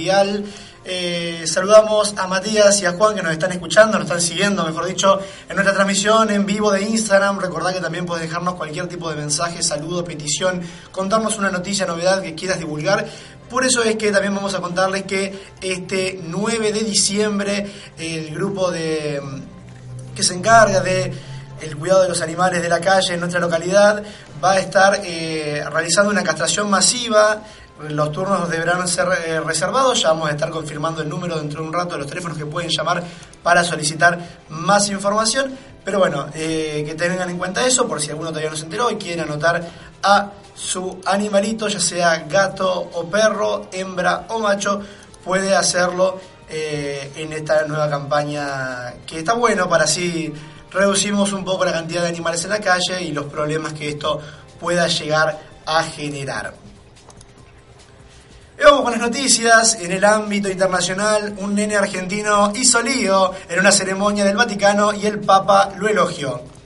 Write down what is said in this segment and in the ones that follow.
Eh, saludamos a Matías y a Juan que nos están escuchando, nos están siguiendo, mejor dicho, en nuestra transmisión en vivo de Instagram. Recordad que también puedes dejarnos cualquier tipo de mensaje, saludo, petición, contarnos una noticia, novedad que quieras divulgar. Por eso es que también vamos a contarles que este 9 de diciembre el grupo de que se encarga de el cuidado de los animales de la calle en nuestra localidad va a estar eh, realizando una castración masiva los turnos deberán ser eh, reservados, ya vamos a estar confirmando el número dentro de un rato de los teléfonos que pueden llamar para solicitar más información. Pero bueno, eh, que tengan en cuenta eso por si alguno todavía no se enteró y quiere anotar a su animalito, ya sea gato o perro, hembra o macho, puede hacerlo eh, en esta nueva campaña que está bueno para así reducimos un poco la cantidad de animales en la calle y los problemas que esto pueda llegar a generar. Y vamos con las noticias. En el ámbito internacional, un nene argentino hizo lío en una ceremonia del Vaticano y el Papa lo elogió.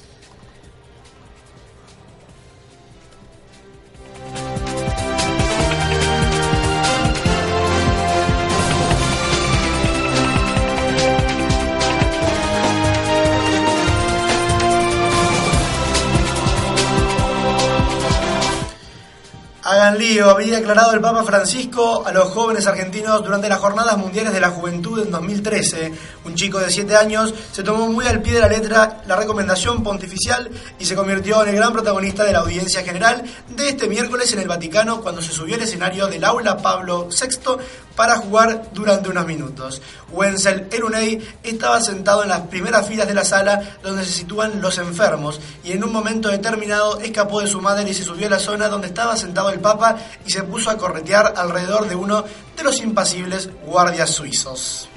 Hagan lío, había declarado el Papa Francisco a los jóvenes argentinos durante las Jornadas Mundiales de la Juventud en 2013. Un chico de 7 años se tomó muy al pie de la letra la recomendación pontificial y se convirtió en el gran protagonista de la audiencia general de este miércoles en el Vaticano cuando se subió al escenario del aula Pablo VI para jugar durante unos minutos. Wenzel Erunei estaba sentado en las primeras filas de la sala donde se sitúan los enfermos y en un momento determinado escapó de su madre y se subió a la zona donde estaba sentado el Papa y se puso a corretear alrededor de uno de los impasibles guardias suizos.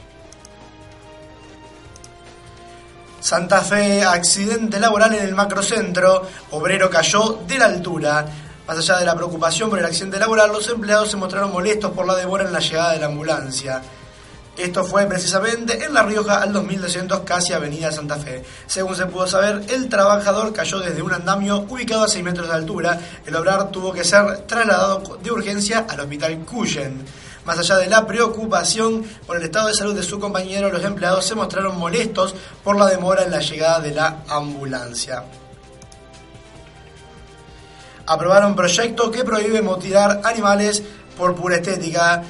Santa Fe, accidente laboral en el macrocentro, obrero cayó de la altura. Más allá de la preocupación por el accidente laboral, los empleados se mostraron molestos por la demora en la llegada de la ambulancia. Esto fue precisamente en La Rioja al 2200, casi Avenida Santa Fe. Según se pudo saber, el trabajador cayó desde un andamio ubicado a 6 metros de altura. El obrar tuvo que ser trasladado de urgencia al hospital Cuyen. Más allá de la preocupación por el estado de salud de su compañero, los empleados se mostraron molestos por la demora en la llegada de la ambulancia aprobaron un proyecto que prohíbe mutilar animales por pura estética.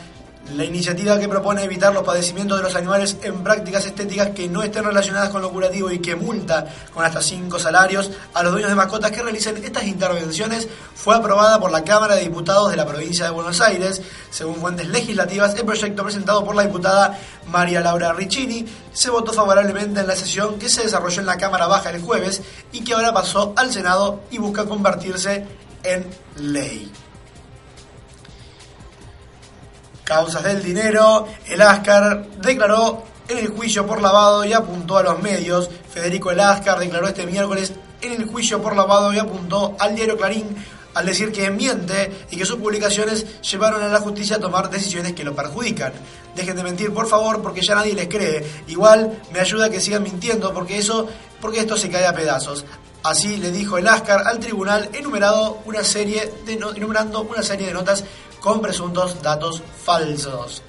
La iniciativa que propone evitar los padecimientos de los animales en prácticas estéticas que no estén relacionadas con lo curativo y que multa con hasta cinco salarios a los dueños de mascotas que realicen estas intervenciones fue aprobada por la Cámara de Diputados de la provincia de Buenos Aires. Según fuentes legislativas, el proyecto presentado por la diputada María Laura Riccini se votó favorablemente en la sesión que se desarrolló en la Cámara Baja el jueves y que ahora pasó al Senado y busca convertirse en ley. Causas del dinero, el Ascar declaró en el juicio por lavado y apuntó a los medios. Federico El Ascar declaró este miércoles en el juicio por lavado y apuntó al diario Clarín al decir que miente y que sus publicaciones llevaron a la justicia a tomar decisiones que lo perjudican. Dejen de mentir, por favor, porque ya nadie les cree. Igual me ayuda que sigan mintiendo porque eso porque esto se cae a pedazos. Así le dijo el Ascar al tribunal enumerado una serie de enumerando una serie de notas con presuntos datos falsos.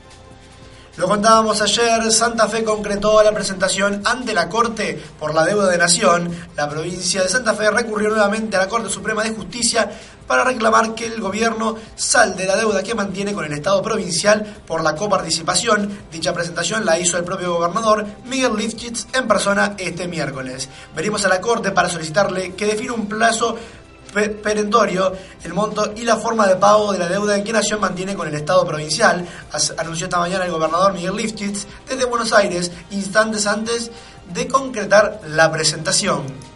Lo contábamos ayer, Santa Fe concretó la presentación ante la Corte por la deuda de nación. La provincia de Santa Fe recurrió nuevamente a la Corte Suprema de Justicia para reclamar que el gobierno salde la deuda que mantiene con el Estado provincial por la coparticipación. Dicha presentación la hizo el propio gobernador Miguel Lifchitz en persona este miércoles. Venimos a la Corte para solicitarle que defina un plazo perentorio el monto y la forma de pago de la deuda que Nación mantiene con el Estado provincial, anunció esta mañana el gobernador Miguel Lifchitz desde Buenos Aires, instantes antes de concretar la presentación.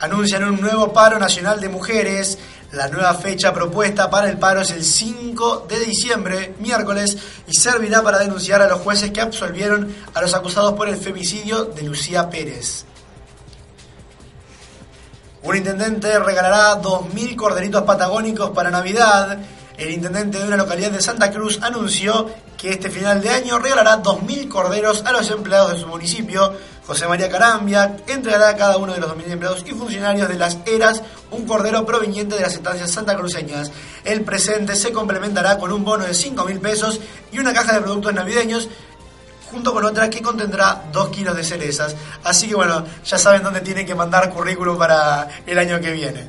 Anuncian un nuevo paro nacional de mujeres. La nueva fecha propuesta para el paro es el 5 de diciembre, miércoles, y servirá para denunciar a los jueces que absolvieron a los acusados por el femicidio de Lucía Pérez. Un intendente regalará 2.000 corderitos patagónicos para Navidad. El intendente de una localidad de Santa Cruz anunció que este final de año regalará 2.000 corderos a los empleados de su municipio. José María Carambia entregará a cada uno de los 2.000 empleados y funcionarios de las eras un cordero proveniente de las estancias santacruceñas. El presente se complementará con un bono de 5.000 pesos y una caja de productos navideños junto con otra que contendrá 2 kilos de cerezas. Así que bueno, ya saben dónde tienen que mandar currículum para el año que viene.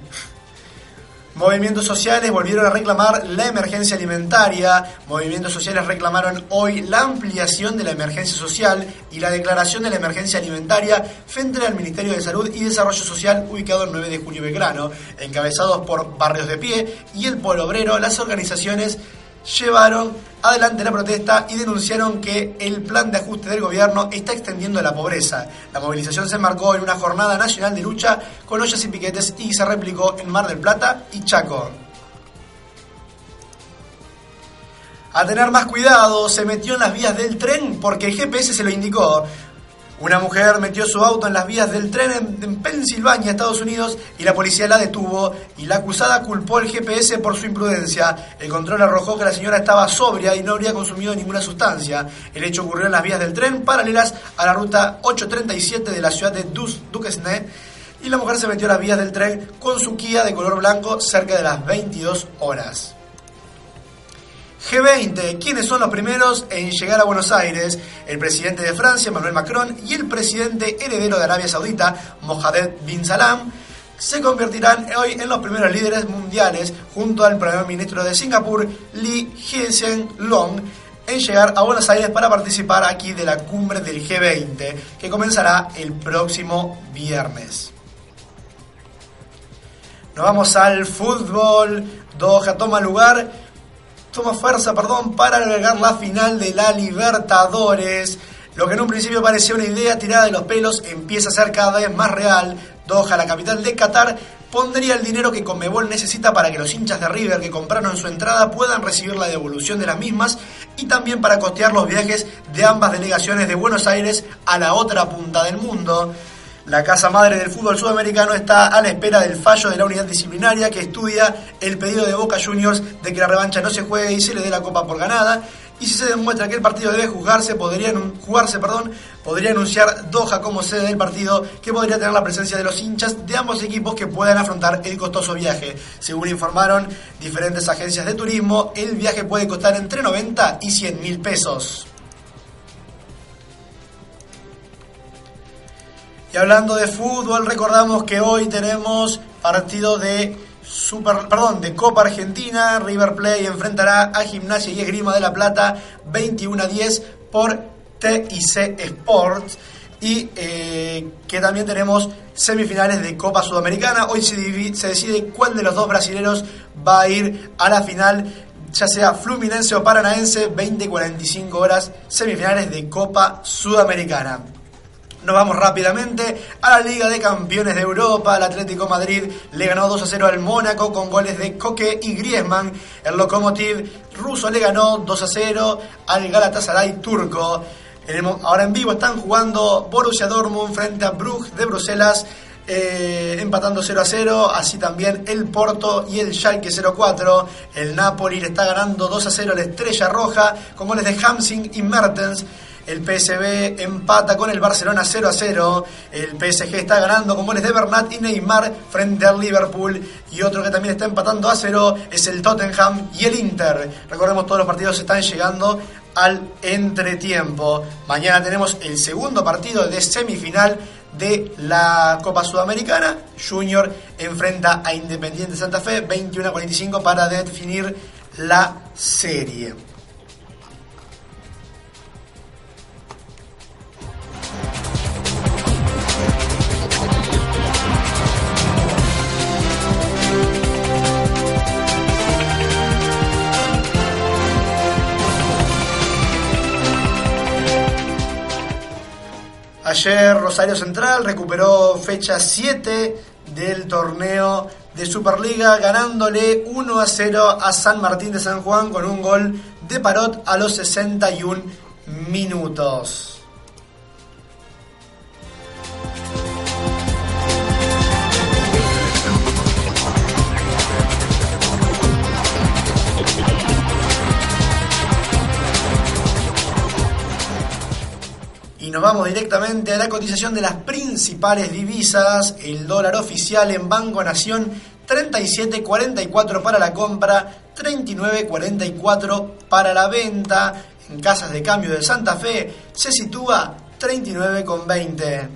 Movimientos sociales volvieron a reclamar la emergencia alimentaria. Movimientos sociales reclamaron hoy la ampliación de la emergencia social y la declaración de la emergencia alimentaria frente al Ministerio de Salud y Desarrollo Social ubicado el 9 de julio Belgrano. Encabezados por Barrios de Pie y el Polo Obrero, las organizaciones llevaron adelante la protesta y denunciaron que el plan de ajuste del gobierno está extendiendo la pobreza. La movilización se marcó en una jornada nacional de lucha con ollas y piquetes y se replicó en Mar del Plata y Chaco. A tener más cuidado, se metió en las vías del tren porque el GPS se lo indicó. Una mujer metió su auto en las vías del tren en, Pensilvania, Estados Unidos, y la policía la detuvo y la acusada culpó al GPS por su imprudencia. El control arrojó que la señora estaba sobria y no habría consumido ninguna sustancia. El hecho ocurrió en las vías del tren paralelas a la ruta 837 de la ciudad de Duquesne y la mujer se metió a las vías del tren con su Kia de color blanco cerca de las 22 horas. G20, ¿quiénes son los primeros en llegar a Buenos Aires? El presidente de Francia, Manuel Macron, y el presidente heredero de Arabia Saudita, Mohamed bin Salam, se convertirán hoy en los primeros líderes mundiales junto al primer ministro de Singapur, Lee Hsien Long, en llegar a Buenos Aires para participar aquí de la cumbre del G20, que comenzará el próximo viernes. Nos vamos al fútbol. Doha toma lugar toma fuerza, perdón, para albergar la final de la Libertadores. Lo que en un principio parecía una idea tirada de los pelos empieza a ser cada vez más real. Doha, la capital de Qatar, pondría el dinero que Conmebol necesita para que los hinchas de River que compraron su entrada puedan recibir la devolución de las mismas y también para costear los viajes de ambas delegaciones de Buenos Aires a la otra punta del mundo. La Casa Madre del Fútbol Sudamericano está a la espera del fallo de la unidad disciplinaria que estudia el pedido de Boca Juniors de que la revancha no se juegue y se le dé la copa por ganada. Y si se demuestra que el partido debe jugarse, podrían, jugarse, perdón, podría anunciar Doha como sede del partido, que podría tener la presencia de los hinchas de ambos equipos que puedan afrontar el costoso viaje. Según informaron diferentes agencias de turismo, el viaje puede costar entre 90 y 100 mil pesos. Y hablando de fútbol, recordamos que hoy tenemos partido de Super, perdón, de Copa Argentina. River Plate enfrentará a Gimnasia y Esgrima de la Plata 21 a 10 por TIC Sports. Y eh, que también tenemos semifinales de Copa Sudamericana. Hoy se, se decide cuál de los dos brasileños va a ir a la final ya sea Fluminense o Paranaense, 20-45 horas, semifinales de Copa Sudamericana. Nos vamos rápidamente a la Liga de Campeones de Europa. El Atlético Madrid le ganó 2 a 0 al Mónaco con goles de Coque y Griezmann. El Lokomotiv ruso le ganó 2 a 0 al Galatasaray turco. Ahora en vivo están jugando Borussia Dortmund frente a Bruges de Bruselas. Eh, empatando 0 a 0, así también el Porto y el Schalke 0-4. El Napoli le está ganando 2 a 0 a la Estrella Roja con goles de Hamsing y Mertens. El PSV empata con el Barcelona 0 a 0. El PSG está ganando con goles de Bernat y Neymar frente al Liverpool. Y otro que también está empatando a 0 es el Tottenham y el Inter. Recordemos, todos los partidos están llegando al entretiempo. Mañana tenemos el segundo partido de semifinal de la Copa Sudamericana. Junior enfrenta a Independiente Santa Fe 21 a 45 para definir la serie. Ayer Rosario Central recuperó fecha 7 del torneo de Superliga ganándole 1 a 0 a San Martín de San Juan con un gol de Parot a los 61 minutos. Vamos directamente a la cotización de las principales divisas. El dólar oficial en Banco Nación 37.44 para la compra, 39.44 para la venta. En casas de cambio de Santa Fe se sitúa 39,20.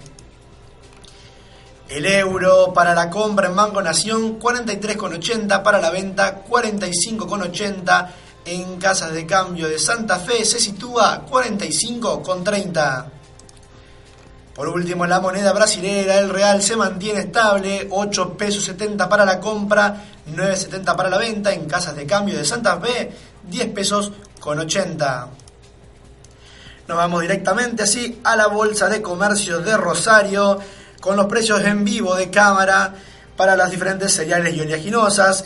El euro para la compra en Banco Nación 43,80 para la venta 45,80 en casas de cambio de Santa Fe se sitúa 45,30. Por último, la moneda brasilera, el real, se mantiene estable, 8 pesos 70 para la compra, 9,70 para la venta, en casas de cambio de Santa Fe, 10 pesos con 80. Nos vamos directamente así a la Bolsa de Comercio de Rosario, con los precios en vivo de cámara para las diferentes cereales y oleaginosas.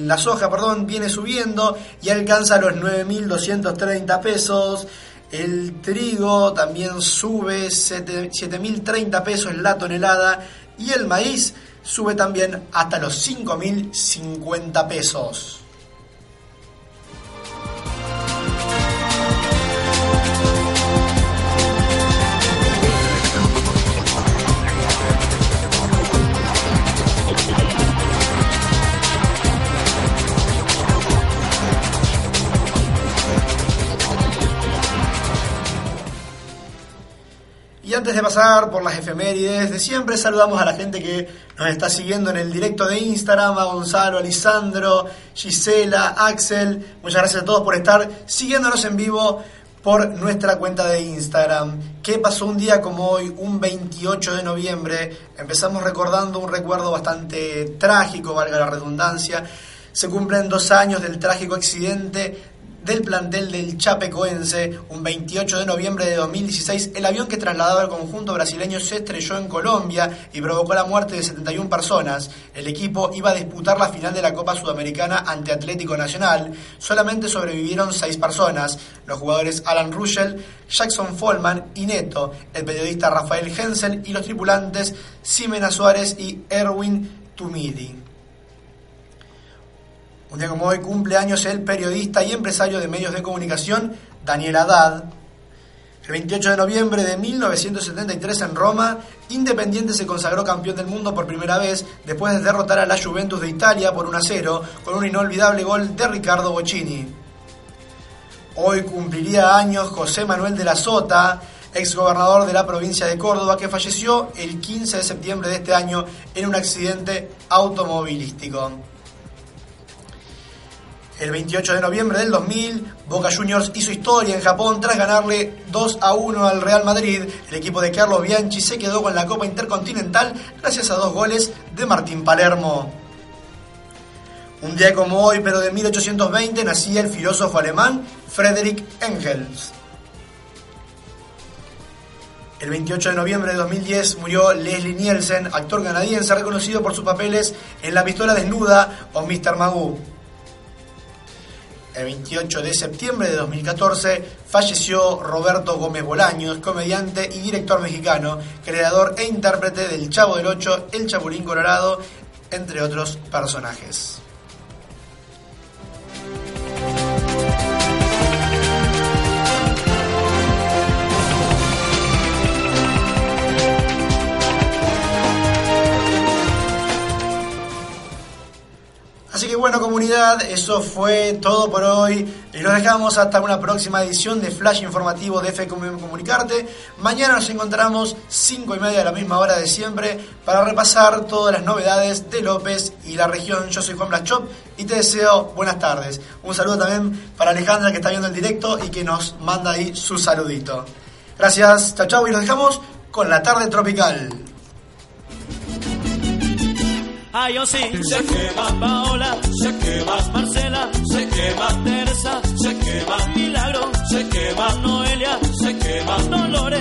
la soja perdón, viene subiendo y alcanza los 9.230 pesos. El trigo también sube 7.030 pesos la tonelada y el maíz sube también hasta los 5.050 pesos. Antes de pasar por las efemérides de siempre, saludamos a la gente que nos está siguiendo en el directo de Instagram, a Gonzalo, a Lisandro, Gisela, Axel. Muchas gracias a todos por estar siguiéndonos en vivo por nuestra cuenta de Instagram. ¿Qué pasó un día como hoy, un 28 de noviembre? Empezamos recordando un recuerdo bastante trágico, valga la redundancia. Se cumplen dos años del trágico accidente del plantel del Chapecoense. Un 28 de noviembre de 2016, el avión que trasladaba al conjunto brasileño se estrelló en Colombia y provocó la muerte de 71 personas. El equipo iba a disputar la final de la Copa Sudamericana ante Atlético Nacional. Solamente sobrevivieron seis personas, los jugadores Alan Ruschel, Jackson Follman y Neto, el periodista Rafael Hensel y los tripulantes Simena Suárez y Erwin Tumidi. Un día como hoy cumple años el periodista y empresario de medios de comunicación Daniel Haddad. El 28 de noviembre de 1973 en Roma, Independiente se consagró campeón del mundo por primera vez después de derrotar a la Juventus de Italia por 1 a 0 con un inolvidable gol de Ricardo Bocini. Hoy cumpliría años José Manuel de la Sota, exgobernador de la provincia de Córdoba, que falleció el 15 de septiembre de este año en un accidente automovilístico. El 28 de noviembre del 2000, Boca Juniors hizo historia en Japón tras ganarle 2 a 1 al Real Madrid. El equipo de Carlos Bianchi se quedó con la Copa Intercontinental gracias a dos goles de Martín Palermo. Un día como hoy, pero de 1820, nacía el filósofo alemán Friedrich Engels. El 28 de noviembre de 2010 murió Leslie Nielsen, actor canadiense reconocido por sus papeles en La pistola desnuda o Mr. Magoo. El 28 de septiembre de 2014 falleció Roberto Gómez Bolaños, comediante y director mexicano, creador e intérprete del Chavo del Ocho, El Chapulín Colorado, entre otros personajes. Así que bueno comunidad, eso fue todo por hoy. Y nos dejamos hasta una próxima edición de Flash Informativo de F Comunicarte. Mañana nos encontramos 5 y media a la misma hora de siempre para repasar todas las novedades de López y la región. Yo soy Juan Blachop y te deseo buenas tardes. Un saludo también para Alejandra que está viendo el directo y que nos manda ahí su saludito. Gracias, chao chao y nos dejamos con la tarde tropical. Yo sí. Se quema Paola, se quema Marcela, se quema Teresa, se quema Milagro, se quema Noelia, se quema Dolores.